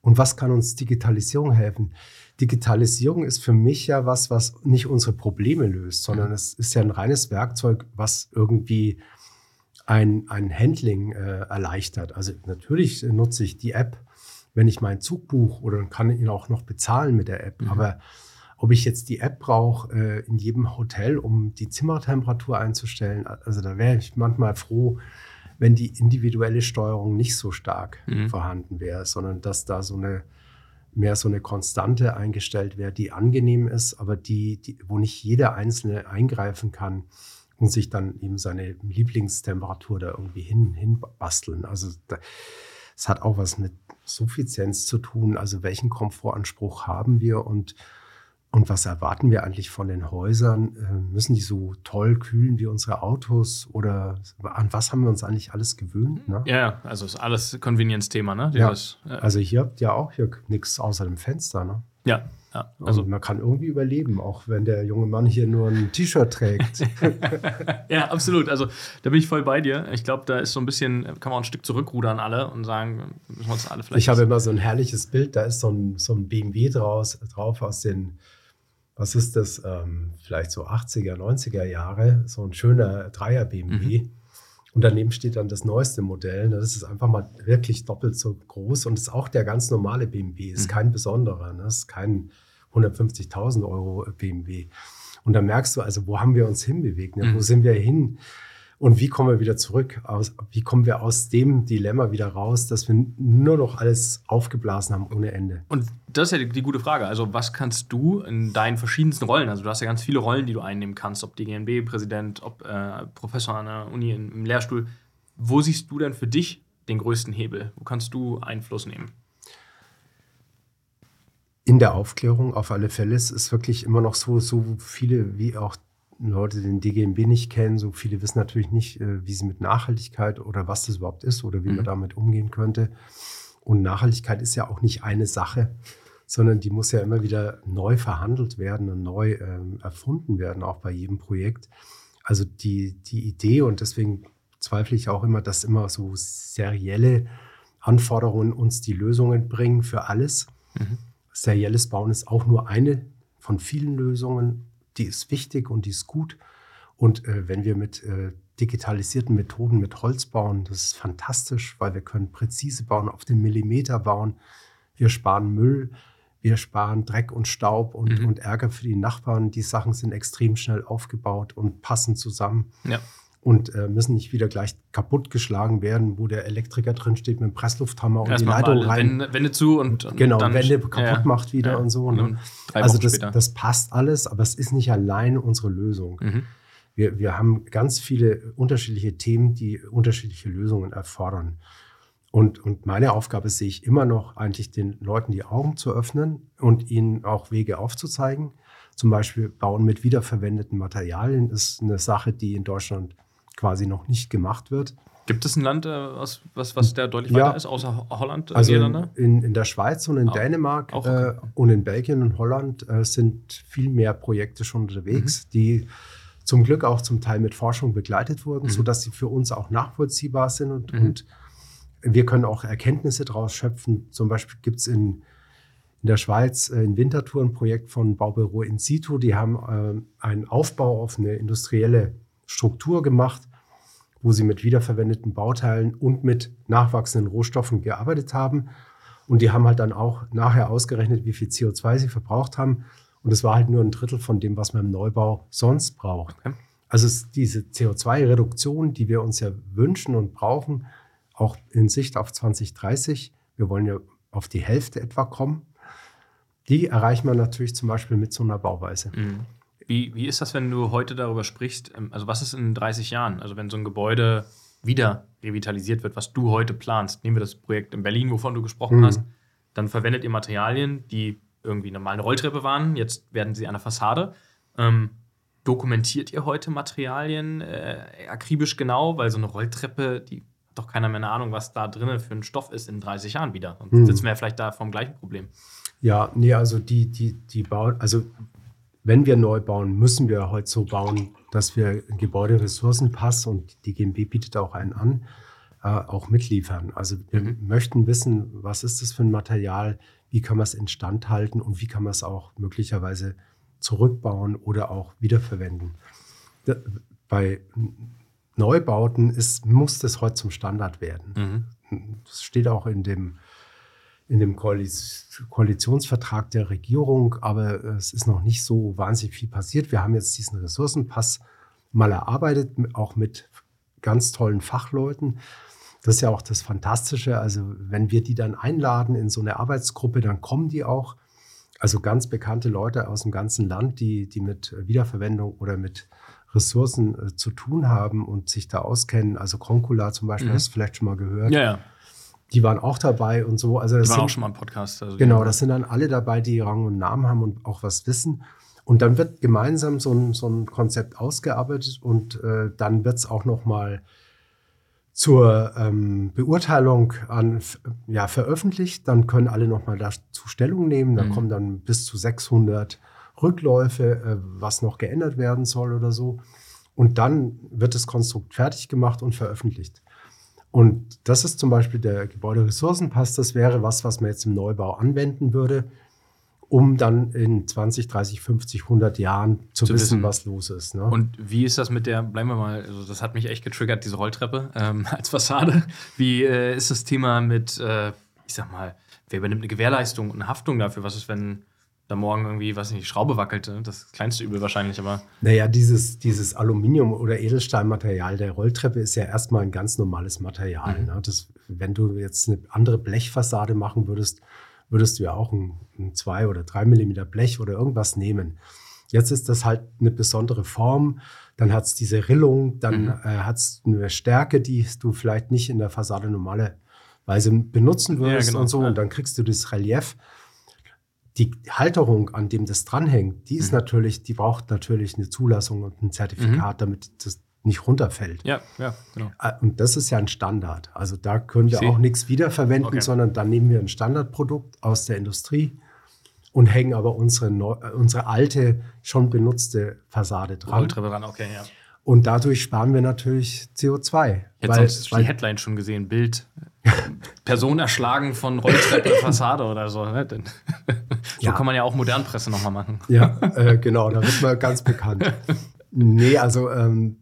Und was kann uns Digitalisierung helfen? Digitalisierung ist für mich ja was, was nicht unsere Probleme löst, sondern es ist ja ein reines Werkzeug, was irgendwie ein, ein Handling äh, erleichtert. Also natürlich nutze ich die App, wenn ich meinen Zug buche oder kann ihn auch noch bezahlen mit der App. Mhm. Aber ob ich jetzt die App brauche äh, in jedem Hotel, um die Zimmertemperatur einzustellen, also da wäre ich manchmal froh, wenn die individuelle Steuerung nicht so stark mhm. vorhanden wäre, sondern dass da so eine mehr so eine Konstante eingestellt wäre, die angenehm ist, aber die, die, wo nicht jeder Einzelne eingreifen kann und sich dann eben seine Lieblingstemperatur da irgendwie hin, hin basteln. Also es hat auch was mit Suffizienz zu tun. Also welchen Komfortanspruch haben wir und Und was erwarten wir eigentlich von den Häusern? Äh, müssen die so toll kühlen wie unsere Autos? Oder an was haben wir uns eigentlich alles gewöhnt? Ne? Ja, also ist alles Convenience-Thema, ne? Ja. Dieses, äh also hier habt ihr auch hier nichts außer dem Fenster, ne? Ja, ja. Also und man kann irgendwie überleben, auch wenn der junge Mann hier nur ein T-Shirt trägt. ja, absolut. Also da bin ich voll bei dir. Ich glaube, da ist so ein bisschen, kann man auch ein Stück zurückrudern alle und sagen, müssen wir uns alle vielleicht. Ich habe immer so ein herrliches Bild, da ist so ein, so ein BMW draus, drauf aus den was ist das, ähm, vielleicht so 80er, 90er Jahre, so ein schöner Dreier BMW. Mhm. Und daneben steht dann das neueste Modell. Das ist einfach mal wirklich doppelt so groß und ist auch der ganz normale BMW, ist mhm. kein besonderer, ne? ist kein 150.000 Euro BMW. Und da merkst du also, wo haben wir uns hinbewegt? Ne? Mhm. Wo sind wir hin? Und wie kommen wir wieder zurück? Aus, wie kommen wir aus dem Dilemma wieder raus, dass wir nur noch alles aufgeblasen haben ohne Ende? Und das ist ja die, die, gute Frage. Also, was kannst du in deinen verschiedensten Rollen, also du hast ja ganz viele Rollen, die du einnehmen kannst, ob DGNB-Präsident, ob äh, Professor an der Uni im, Lehrstuhl. Wo siehst du denn für dich den größten Hebel? Wo kannst du Einfluss nehmen? In der Aufklärung auf alle Fälle. Es ist wirklich immer noch so, so viele wie auch Leute den DGMB nicht kennen, so viele wissen natürlich nicht, äh, wie sie mit Nachhaltigkeit oder was das überhaupt ist oder wie mhm. man damit umgehen könnte. Und Nachhaltigkeit ist ja auch nicht eine Sache, sondern die muss ja immer wieder neu verhandelt werden und neu ähm, erfunden werden, auch bei jedem Projekt. Also die, die Idee, und deswegen zweifle ich auch immer, dass immer so serielle Anforderungen uns die Lösungen bringen für alles. Mhm. Serielles Bauen ist auch nur eine von vielen Lösungen die ist wichtig und die ist gut. Und äh, wenn wir mit äh, digitalisierten Methoden mit Holz bauen, das ist fantastisch, weil wir können präzise bauen, auf den Millimeter bauen. Wir sparen Müll, wir sparen Dreck und Staub und, mhm. und Ärger für die Nachbarn. Die Sachen sind extrem schnell aufgebaut und passen zusammen. Ja und äh, müssen nicht wieder gleich kaputtgeschlagen werden, wo der Elektriker drin steht mit dem Presslufthammer und die Leitung rein. Wände, Wände zu und, und genau dann, Wände kaputt ja, macht wieder ja, und so. Ne? also das, das, passt alles, aber es ist nicht allein unsere Lösung. Mhm. Wir, wir haben ganz viele unterschiedliche Themen, die unterschiedliche Lösungen erfordern. Und, und meine Aufgabe sehe ich immer noch, eigentlich den Leuten die Augen zu öffnen und ihnen auch Wege aufzuzeigen. Zum Beispiel Bauen mit wiederverwendeten Materialien ist eine Sache, die in Deutschland quasi noch nicht gemacht wird. Gibt es ein Land, äh, was, was, was der deutlich ja, weiter ist, außer Holland, äh, also Niederlande? In, in der Schweiz und in auch, Dänemark auch okay. äh, und in Belgien und Holland äh, sind viel mehr Projekte schon unterwegs, mhm. die zum Glück auch zum Teil mit Forschung begleitet wurden, mhm. sodass sie für uns auch nachvollziehbar sind und, mhm. und wir können auch Erkenntnisse daraus schöpfen. Zum Beispiel gibt es in, in der Schweiz äh, in Winterthur ein Projekt von Baubüro in situ. Die haben äh, einen Aufbau auf eine industrielle Struktur gemacht, wo sie mit wiederverwendeten Bauteilen und mit nachwachsenden Rohstoffen gearbeitet haben. Und die haben halt dann auch nachher ausgerechnet, wie viel CO2 sie verbraucht haben. Und es war halt nur ein Drittel von dem, was man im Neubau sonst braucht. Okay. Also diese CO2-Reduktion, die wir uns ja wünschen und brauchen, auch in Sicht auf 2030, wir wollen ja auf die Hälfte etwa kommen, die erreicht man natürlich zum Beispiel mit so einer Bauweise. Mhm. Wie, wie ist das, wenn du heute darüber sprichst? Ähm, also, was ist in 30 Jahren? Also, wenn so ein Gebäude wieder revitalisiert wird, was du heute planst, nehmen wir das Projekt in Berlin, wovon du gesprochen mhm. hast, dann verwendet ihr Materialien, die irgendwie normal eine Rolltreppe waren, jetzt werden sie eine Fassade. Ähm, dokumentiert ihr heute Materialien äh, akribisch genau, weil so eine Rolltreppe, die hat doch keiner mehr eine Ahnung, was da drinnen für ein Stoff ist in 30 Jahren wieder. Und mhm. sitzen wir ja vielleicht da vom gleichen Problem. Ja, nee, also die, die, die bauen, also wenn wir neu bauen, müssen wir heute so bauen, dass wir Gebäuderessourcenpass und die GMB bietet auch einen an, äh, auch mitliefern. Also wir mhm. möchten wissen, was ist das für ein Material, wie kann man es instand halten und wie kann man es auch möglicherweise zurückbauen oder auch wiederverwenden. Bei Neubauten ist, muss das heute zum Standard werden. Mhm. Das steht auch in dem in dem Koalitionsvertrag der Regierung, aber es ist noch nicht so wahnsinnig viel passiert. Wir haben jetzt diesen Ressourcenpass mal erarbeitet, auch mit ganz tollen Fachleuten. Das ist ja auch das Fantastische. Also wenn wir die dann einladen in so eine Arbeitsgruppe, dann kommen die auch. Also ganz bekannte Leute aus dem ganzen Land, die, die mit Wiederverwendung oder mit Ressourcen äh, zu tun haben und sich da auskennen. Also Concula zum Beispiel, mhm. hast du vielleicht schon mal gehört. Ja, ja Die waren auch dabei und so. Also die waren sind, auch schon mal im Podcast. Also genau, das sind dann alle dabei, die Rang und Namen haben und auch was wissen. Und dann wird gemeinsam so ein, so ein Konzept ausgearbeitet und äh, dann wird es auch noch mal zur ähm, Beurteilung an, ja, veröffentlicht. Dann können alle noch mal dazu Stellung nehmen. Da mhm. kommen dann bis zu 600 Rückläufe, äh, was noch geändert werden soll oder so. Und dann wird das Konstrukt fertig gemacht und veröffentlicht. Und das ist zum Beispiel der Gebäuderessourcenpass. Das wäre was, was man jetzt im Neubau anwenden würde, um dann in 20, 30, 50, 100 Jahren zu, zu wissen, wissen, was los ist. Ne? Und wie ist das mit der, bleiben wir mal, also das hat mich echt getriggert, diese Rolltreppe ähm, als Fassade. Wie äh, ist das Thema mit, äh, ich sag mal, wer übernimmt eine Gewährleistung und eine Haftung dafür? Was ist, wenn da morgen irgendwie, weiß nicht, die Schraube wackelte. Das kleinste Übel wahrscheinlich, aber. Naja, dieses, dieses Aluminium- oder Edelstahlmaterial der Rolltreppe ist ja erstmal ein ganz normales Material. Mhm. Ne? Das, wenn du jetzt eine andere Blechfassade machen würdest, würdest du ja auch ein, ein 2 oder 3 Millimeter Blech oder irgendwas nehmen. Jetzt ist das halt eine besondere Form. Dann hat es diese Rillung, dann mhm. äh, hat es eine Stärke, die du vielleicht nicht in der Fassade normalerweise benutzen würdest ja, genau. und so. Und dann kriegst du das Relief die Halterung, an dem das dranhängt, die ist mhm. natürlich, die braucht natürlich eine Zulassung und ein Zertifikat, mhm. damit das nicht runterfällt. Ja, ja, genau. Ah, und das ist ja ein Standard. Also da können wir auch nichts wiederverwenden, okay. sondern dann nehmen wir ein Standardprodukt aus der Industrie und hängen aber unsere, äh, unsere alte, schon benutzte Fassade dran. Dran, okay, ja. Und dadurch sparen wir natürlich CO2. Jetzt weil, sonst weil, die Headline schon gesehen, Bild, Person erschlagen von Rolltreppe, Fassade oder so. Ne? so ja. kann man ja auch Modernpresse nochmal machen. Ja, äh, genau, da wird man ganz bekannt. Nee, also ähm,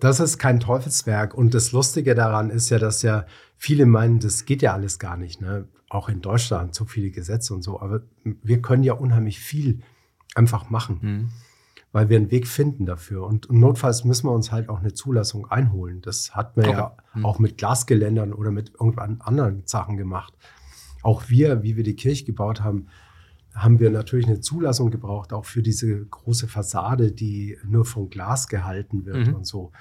das ist kein Teufelswerk. Und das Lustige daran ist ja, dass ja viele meinen, das geht ja alles gar nicht. Ne? Auch in Deutschland, so viele Gesetze und so. Aber wir können ja unheimlich viel einfach machen. Mhm weil wir einen Weg finden dafür. Und notfalls müssen wir uns halt auch eine Zulassung einholen. Das hat man okay. ja mhm. auch mit Glasgeländern oder mit irgendwann anderen Sachen gemacht. Auch wir, wie wir die Kirche gebaut haben, haben wir natürlich eine Zulassung gebraucht, auch für diese große Fassade, die nur von Glas gehalten wird mhm. und so.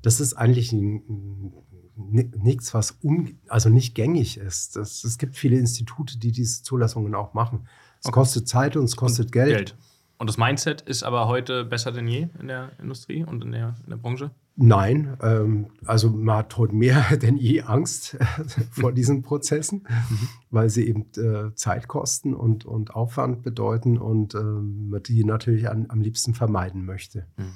Das ist eigentlich nichts, was un, also nicht gängig ist. Das, es gibt viele Institute, die diese Zulassungen auch machen. Es okay. kostet Zeit und es kostet und Geld. Geld. Und das Mindset ist aber heute besser denn je in der Industrie und in der, in der Branche? Nein, ähm, also man hat heute mehr denn je Angst vor diesen Prozessen, mhm. weil sie eben äh, Zeit kosten und, und Aufwand bedeuten und ähm, man die natürlich an, am liebsten vermeiden möchte. Mhm.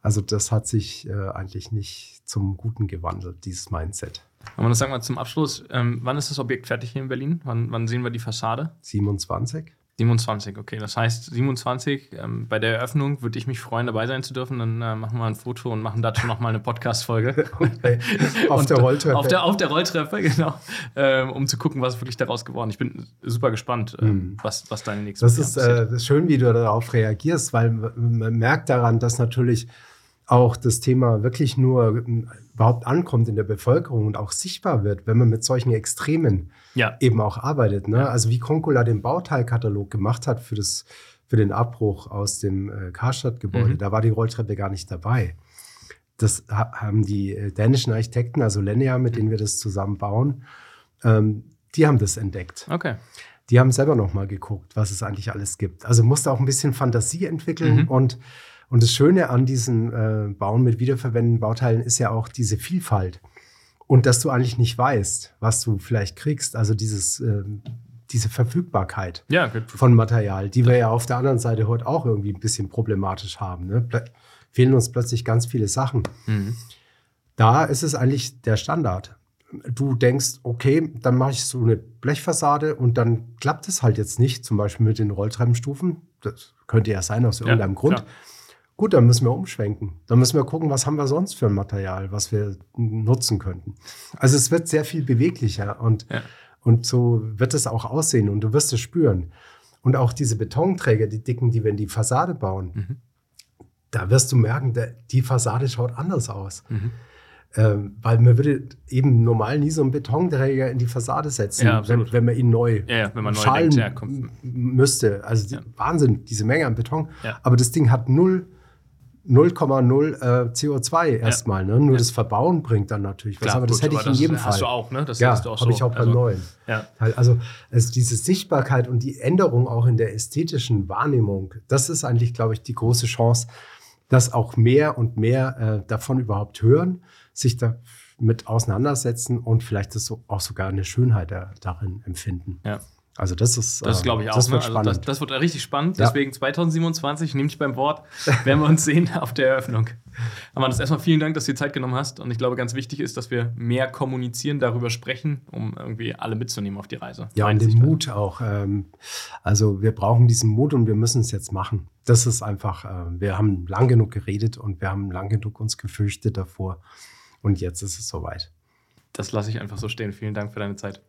Also das hat sich äh, eigentlich nicht zum Guten gewandelt, dieses Mindset. Und das sagen wir zum Abschluss, ähm, wann ist das Objekt fertig hier in Berlin? Wann, wann sehen wir die Fassade? 27. 27, okay. Das heißt, 27, ähm, bei der Eröffnung würde ich mich freuen, dabei sein zu dürfen. Dann äh, machen wir ein Foto und machen dazu nochmal eine Podcast-Folge. auf der Rolltreppe. Auf der, auf der Rolltreppe, genau. Ähm, um zu gucken, was wirklich daraus geworden ist. Ich bin super gespannt, äh, mhm. was, was deine nächste Das ist äh, schön, wie du darauf reagierst, weil man merkt daran, dass natürlich auch das Thema wirklich nur ähm, überhaupt ankommt in der Bevölkerung und auch sichtbar wird, wenn man mit solchen Extremen ja. eben auch arbeitet. Ne? Also wie Concola den Bauteilkatalog gemacht hat für, das, für den Abbruch aus dem äh, Karstadt-Gebäude, mhm. da war die Rolltreppe gar nicht dabei. Das ha haben die äh, dänischen Architekten, also Lennea, mit denen wir das zusammen bauen, ähm, die haben das entdeckt. Okay. Die haben selber noch mal geguckt, was es eigentlich alles gibt. Also musste auch ein bisschen Fantasie entwickeln mhm. und und das Schöne an diesen äh, Bauen mit wiederverwendeten Bauteilen ist ja auch diese Vielfalt. Und dass du eigentlich nicht weißt, was du vielleicht kriegst. Also dieses, äh, diese Verfügbarkeit ja, von Material, die wir ja auf der anderen Seite heute auch irgendwie ein bisschen problematisch haben. Ne? Fehlen uns plötzlich ganz viele Sachen. Mhm. Da ist es eigentlich der Standard. Du denkst, okay, dann mache ich so eine Blechfassade und dann klappt es halt jetzt nicht, zum Beispiel mit den Rolltreppenstufen. Das könnte ja sein aus irgendeinem ja, Grund. Klar. Gut, dann müssen wir umschwenken. Dann müssen wir gucken, was haben wir sonst für ein Material, was wir nutzen könnten. Also es wird sehr viel beweglicher und, ja. und so wird es auch aussehen und du wirst es spüren. Und auch diese Betonträger, die dicken, die wir in die Fassade bauen, mhm. da wirst du merken, die Fassade schaut anders aus. Mhm. Ähm, weil man würde eben normal nie so einen Betonträger in die Fassade setzen, ja, wenn, wenn, man ihn neu, ja, wenn man neu denkt, ja, müsste. Also die, Wahnsinn, diese Menge an Beton. Aber das Ding hat null 0,0 äh, CO2 erstmal. Ne? Nur das Verbauen bringt dann natürlich was. Klar, aber das gut, hätte ich in jedem das Fall. Hast du auch, ne? Das ja, hast du auch habe so. ich auch beim Also, neuen. Also es, diese Sichtbarkeit und die Änderung auch in der ästhetischen Wahrnehmung, das ist eigentlich, glaube ich, die große Chance, dass auch mehr und mehr äh, davon überhaupt hören, sich damit auseinandersetzen und vielleicht das so, auch sogar eine Schönheit da, darin empfinden. Ja. Also das ist, Das ähm, glaube ich auch. Das ne? wird also spannend. das, das wird richtig spannend. Ja. Deswegen 2027, nehme ich beim Wort, werden wir uns sehen auf der Eröffnung. Aber das erstmal vielen Dank, dass du dir Zeit genommen hast. Und ich glaube, ganz wichtig ist, dass wir mehr kommunizieren, darüber sprechen, um irgendwie alle mitzunehmen auf die Reise. Ja, Meine und den. Mut auch. Ähm, also wir brauchen diesen Mut und wir müssen es jetzt machen. Das ist einfach, äh, wir haben lang genug geredet und wir haben lang genug uns gefürchtet davor. Und jetzt ist es soweit. Das lasse ich einfach so stehen. Vielen Dank für deine Zeit.